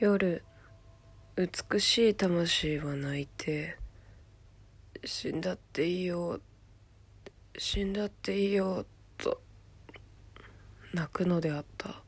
夜美しい魂は泣いて死んだっていいよ死んだっていいよと泣くのであった。